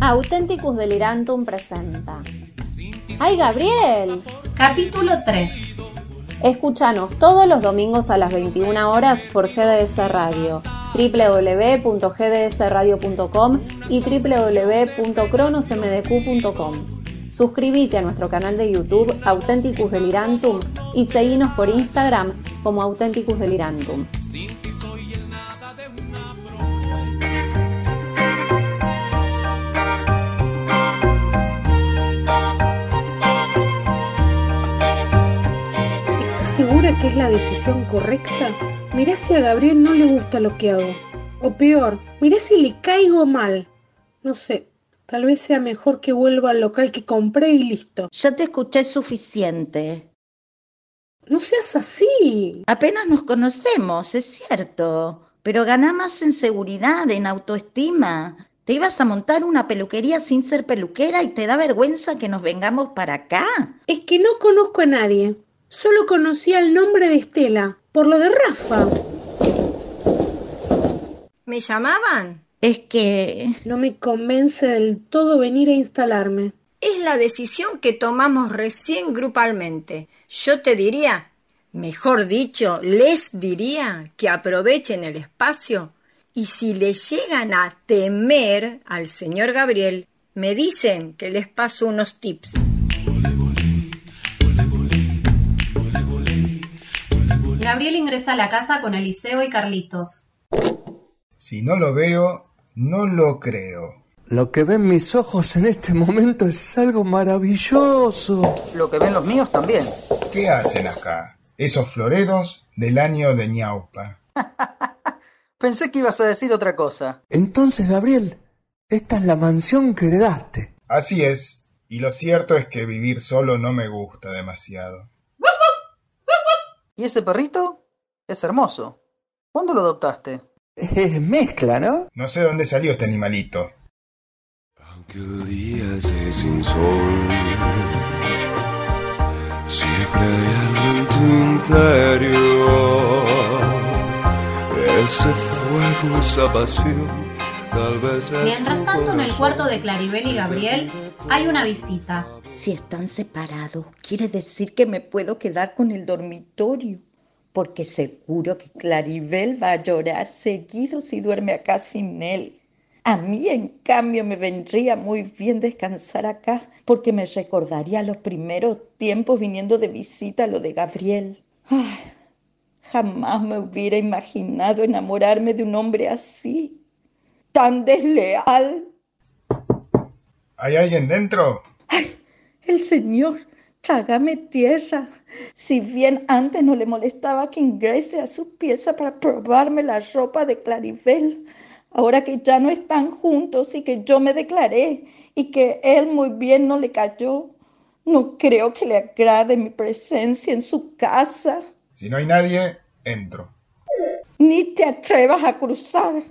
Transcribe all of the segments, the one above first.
Authenticus Delirantum presenta. ¡Ay, Gabriel! Capítulo 3. Escúchanos todos los domingos a las 21 horas por GDS Radio, www.gdsradio.com y www.cronosmdq.com. Suscríbete a nuestro canal de YouTube Authenticus Delirantum y seguinos por Instagram como Authenticus Delirantum. Que es la decisión correcta? Mirá si a Gabriel no le gusta lo que hago. O peor, mirá si le caigo mal. No sé, tal vez sea mejor que vuelva al local que compré y listo. Ya te escuché suficiente. No seas así. Apenas nos conocemos, es cierto, pero ganá más en seguridad, en autoestima. Te ibas a montar una peluquería sin ser peluquera y te da vergüenza que nos vengamos para acá. Es que no conozco a nadie. Solo conocía el nombre de Estela, por lo de Rafa. ¿Me llamaban? Es que... No me convence del todo venir a instalarme. Es la decisión que tomamos recién grupalmente. Yo te diría, mejor dicho, les diría que aprovechen el espacio y si le llegan a temer al señor Gabriel, me dicen que les paso unos tips. Gabriel ingresa a la casa con Eliseo y Carlitos. Si no lo veo, no lo creo. Lo que ven mis ojos en este momento es algo maravilloso. Lo que ven los míos también. ¿Qué hacen acá? Esos floreros del año de ñaupa. Pensé que ibas a decir otra cosa. Entonces, Gabriel, esta es la mansión que heredaste. Así es, y lo cierto es que vivir solo no me gusta demasiado. ¿Y ese perrito? Es hermoso. ¿Cuándo lo adoptaste? Es mezcla, ¿no? No sé dónde salió este animalito. Aunque el día esté sin sol, siempre hay algo en tu interior. Ese fuego, esa pasión, tal vez es Mientras tanto, en el cuarto de Claribel y Gabriel hay una visita. Si están separados, quiere decir que me puedo quedar con el dormitorio, porque seguro que Claribel va a llorar seguido si duerme acá sin él. A mí, en cambio, me vendría muy bien descansar acá, porque me recordaría los primeros tiempos viniendo de visita a lo de Gabriel. Ay, jamás me hubiera imaginado enamorarme de un hombre así, tan desleal. ¿Hay alguien dentro? El Señor, trágame tierra. Si bien antes no le molestaba que ingrese a su pieza para probarme la ropa de Claribel, ahora que ya no están juntos y que yo me declaré y que él muy bien no le cayó, no creo que le agrade mi presencia en su casa. Si no hay nadie, entro. Ni te atrevas a cruzar.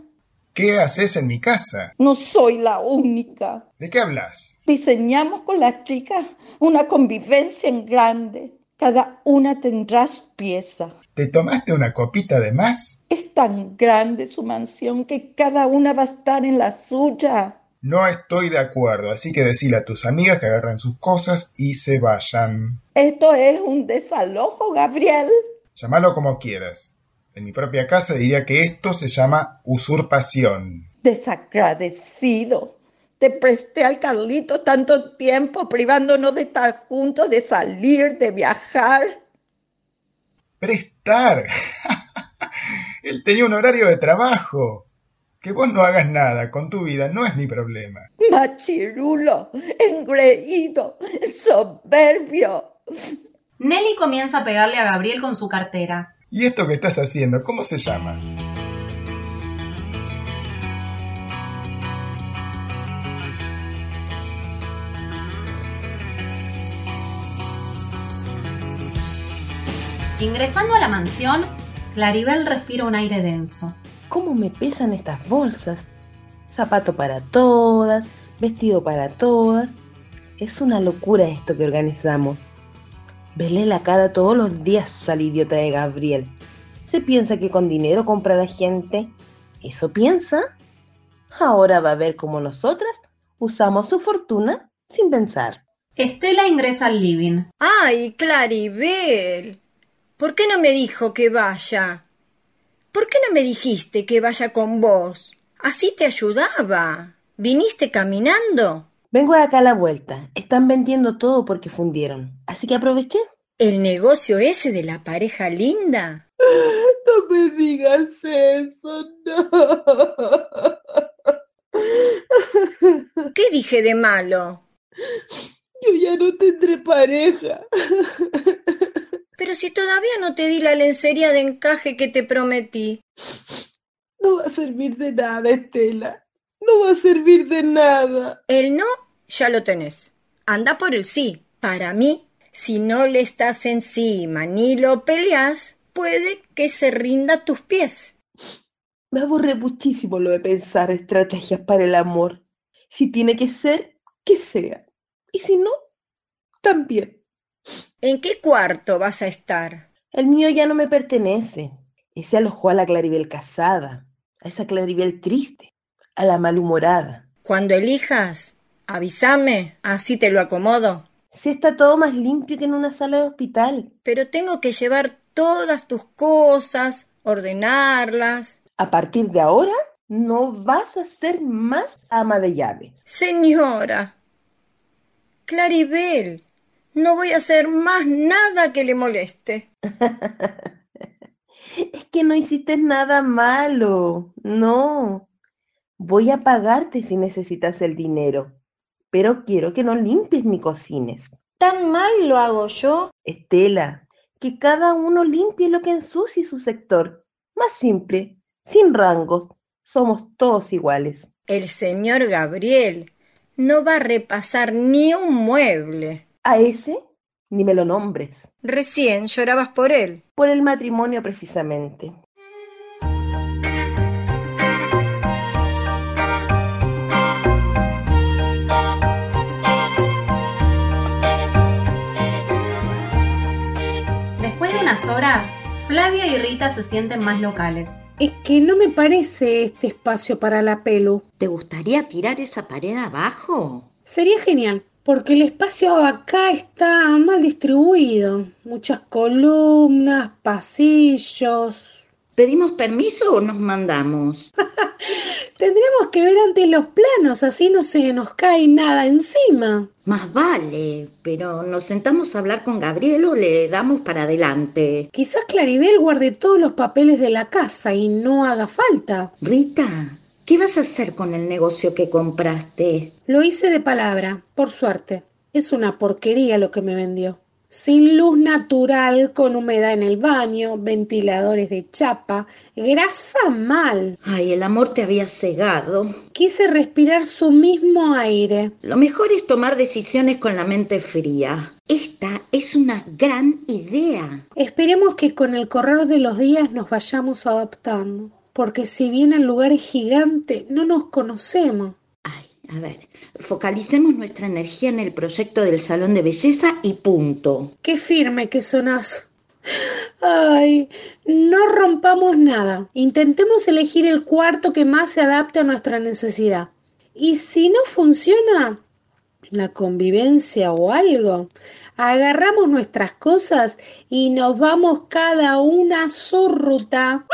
¿Qué haces en mi casa? No soy la única. ¿De qué hablas? Diseñamos con las chicas una convivencia en grande. Cada una tendrá su pieza. ¿Te tomaste una copita de más? Es tan grande su mansión que cada una va a estar en la suya. No estoy de acuerdo, así que decile a tus amigas que agarren sus cosas y se vayan. Esto es un desalojo, Gabriel. Llámalo como quieras. En mi propia casa diría que esto se llama usurpación. Desagradecido. Te presté al Carlito tanto tiempo privándonos de estar juntos, de salir, de viajar. Prestar. Él tenía un horario de trabajo. Que vos no hagas nada con tu vida no es mi problema. Machirulo, engreído, soberbio. Nelly comienza a pegarle a Gabriel con su cartera. ¿Y esto que estás haciendo, cómo se llama? Ingresando a la mansión, Claribel respira un aire denso. ¿Cómo me pesan estas bolsas? Zapato para todas, vestido para todas. Es una locura esto que organizamos. Verle la cara todos los días al idiota de Gabriel. ¿Se piensa que con dinero compra la gente? ¿Eso piensa? Ahora va a ver cómo nosotras usamos su fortuna sin pensar. Estela ingresa al living. ¡Ay, Claribel! ¿Por qué no me dijo que vaya? ¿Por qué no me dijiste que vaya con vos? Así te ayudaba. ¿Viniste caminando? Vengo de acá a la vuelta. Están vendiendo todo porque fundieron. Así que aproveché. ¿El negocio ese de la pareja linda? No me digas eso, no. ¿Qué dije de malo? Yo ya no tendré pareja. Pero si todavía no te di la lencería de encaje que te prometí. No va a servir de nada, Estela. No va a servir de nada. El no ya lo tenés. Anda por el sí. Para mí, si no le estás encima ni lo peleas, puede que se rinda a tus pies. Me aburre muchísimo lo de pensar estrategias para el amor. Si tiene que ser, que sea. Y si no, también. ¿En qué cuarto vas a estar? El mío ya no me pertenece. Ese alojó a la Claribel casada, a esa Claribel triste, a la malhumorada. Cuando elijas, avísame, así te lo acomodo. Si está todo más limpio que en una sala de hospital. Pero tengo que llevar todas tus cosas, ordenarlas. A partir de ahora, no vas a ser más ama de llaves. Señora. Claribel, no voy a hacer más nada que le moleste. es que no hiciste nada malo. No. Voy a pagarte si necesitas el dinero. Pero quiero que no limpies ni cocines. ¿Tan mal lo hago yo? Estela, que cada uno limpie lo que ensucie su sector. Más simple, sin rangos. Somos todos iguales. El señor Gabriel no va a repasar ni un mueble. A ese ni me lo nombres. Recién llorabas por él. Por el matrimonio precisamente. Unas horas, Flavia y Rita se sienten más locales. Es que no me parece este espacio para la pelu. ¿Te gustaría tirar esa pared abajo? Sería genial, porque el espacio acá está mal distribuido. Muchas columnas, pasillos. ¿Pedimos permiso o nos mandamos? Tendremos que ver antes los planos, así no se nos cae nada encima. Más vale, pero nos sentamos a hablar con Gabriel o le damos para adelante. Quizás Claribel guarde todos los papeles de la casa y no haga falta. Rita, ¿qué vas a hacer con el negocio que compraste? Lo hice de palabra, por suerte. Es una porquería lo que me vendió. Sin luz natural, con humedad en el baño, ventiladores de chapa, grasa mal. Ay, el amor te había cegado. Quise respirar su mismo aire. Lo mejor es tomar decisiones con la mente fría. Esta es una gran idea. Esperemos que con el correr de los días nos vayamos adaptando, porque si bien el lugar es gigante, no nos conocemos. A ver, focalicemos nuestra energía en el proyecto del salón de belleza y punto. Qué firme que sonás. Ay, no rompamos nada. Intentemos elegir el cuarto que más se adapte a nuestra necesidad. Y si no funciona la convivencia o algo, agarramos nuestras cosas y nos vamos cada una a su ruta.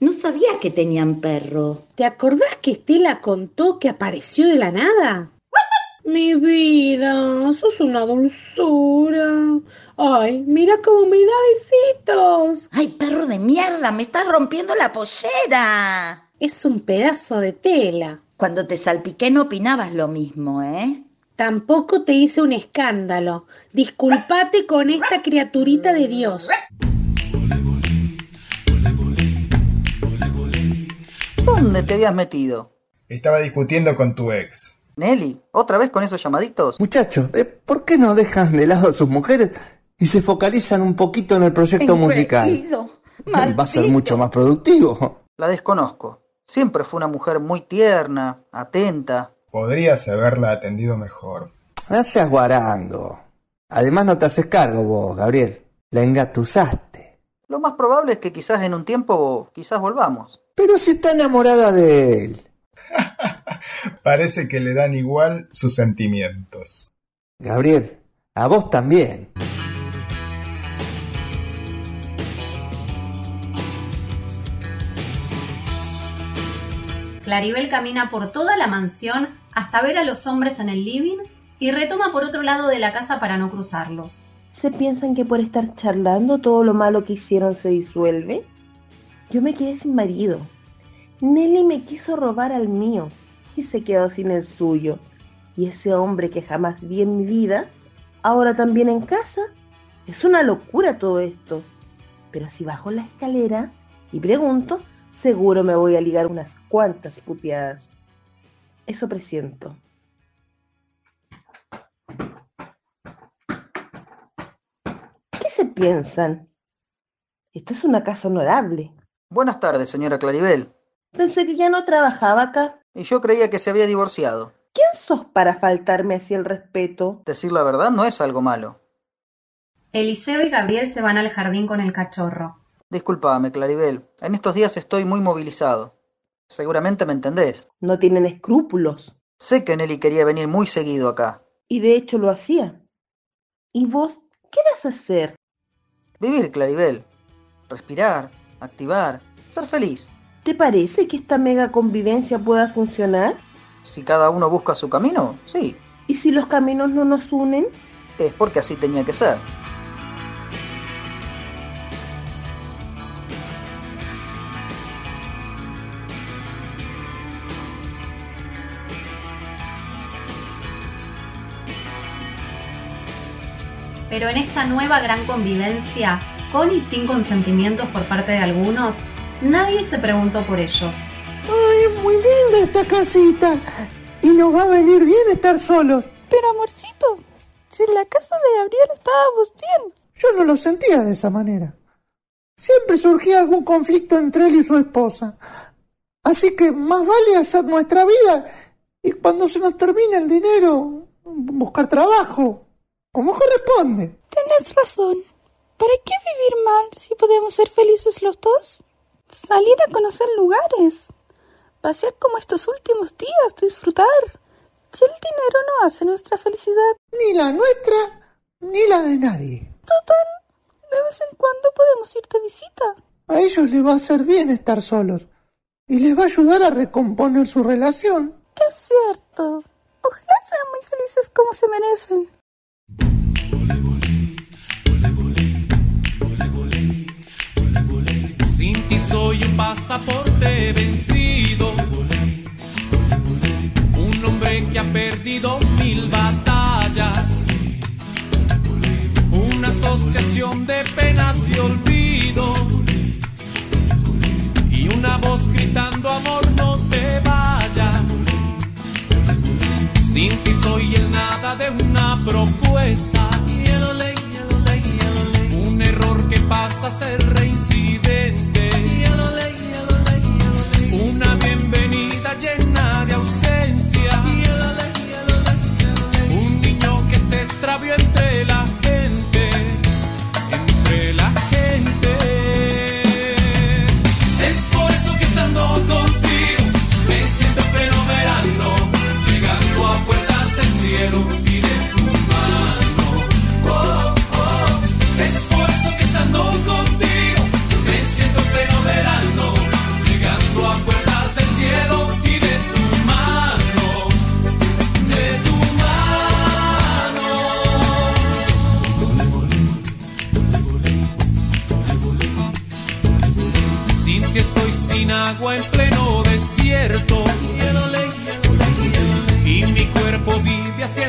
No sabía que tenían perro. ¿Te acordás que Estela contó que apareció de la nada? Mi vida, sos una dulzura. Ay, mira cómo me da besitos. Ay, perro de mierda, me estás rompiendo la pollera. Es un pedazo de tela. Cuando te salpiqué no opinabas lo mismo, ¿eh? Tampoco te hice un escándalo. Disculpate con esta criaturita de Dios. ¿Dónde te habías metido? Estaba discutiendo con tu ex. Nelly, ¿otra vez con esos llamaditos? Muchachos, eh, ¿por qué no dejan de lado a sus mujeres y se focalizan un poquito en el proyecto musical? Va a ser mucho más productivo. La desconozco. Siempre fue una mujer muy tierna, atenta. Podrías haberla atendido mejor. No seas guarando. Además no te haces cargo vos, Gabriel. La engatusaste. Lo más probable es que quizás en un tiempo, quizás volvamos. Pero si está enamorada de él. Parece que le dan igual sus sentimientos. Gabriel, a vos también. Claribel camina por toda la mansión hasta ver a los hombres en el living y retoma por otro lado de la casa para no cruzarlos. ¿Se piensan que por estar charlando todo lo malo que hicieron se disuelve? Yo me quedé sin marido. Nelly me quiso robar al mío y se quedó sin el suyo. Y ese hombre que jamás vi en mi vida, ahora también en casa. Es una locura todo esto. Pero si bajo la escalera y pregunto, seguro me voy a ligar unas cuantas puteadas. Eso presiento. Se piensan? Esta es una casa honorable. Buenas tardes, señora Claribel. Pensé que ya no trabajaba acá. Y yo creía que se había divorciado. ¿Quién sos para faltarme así el respeto? Decir la verdad no es algo malo. Eliseo y Gabriel se van al jardín con el cachorro. Disculpame, Claribel. En estos días estoy muy movilizado. Seguramente me entendés. No tienen escrúpulos. Sé que Nelly quería venir muy seguido acá. Y de hecho lo hacía. ¿Y vos qué vas a hacer? Vivir, Claribel. Respirar, activar, ser feliz. ¿Te parece que esta mega convivencia pueda funcionar? Si cada uno busca su camino, sí. ¿Y si los caminos no nos unen? Es porque así tenía que ser. Pero en esta nueva gran convivencia, con y sin consentimientos por parte de algunos, nadie se preguntó por ellos. ¡Ay, es muy linda esta casita! Y nos va a venir bien estar solos. Pero amorcito, si en la casa de Gabriel estábamos bien. Yo no lo sentía de esa manera. Siempre surgía algún conflicto entre él y su esposa. Así que más vale hacer nuestra vida y cuando se nos termine el dinero, buscar trabajo, como corresponde. Tienes razón. ¿Para qué vivir mal si podemos ser felices los dos? Salir a conocer lugares, pasear como estos últimos días, disfrutar. Si el dinero no hace nuestra felicidad. Ni la nuestra, ni la de nadie. Total, de vez en cuando podemos ir de visita. A ellos les va a hacer bien estar solos y les va a ayudar a recomponer su relación. Es cierto. Ojalá sean muy felices como se merecen. Ti soy un pasaporte vencido. Un hombre que ha perdido mil batallas. Una asociación de penas y olvido. Y una voz gritando amor no te vayas.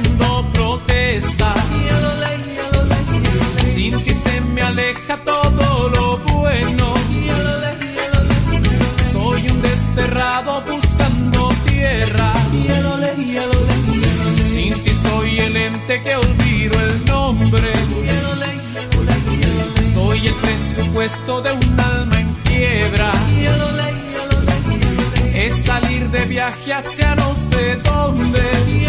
Haciendo protesta. Sin que se me aleja todo lo bueno. Soy un desterrado buscando tierra. Sin ti soy el ente que olvido el nombre. Soy el presupuesto de un alma en quiebra. Es salir de viaje hacia no sé dónde.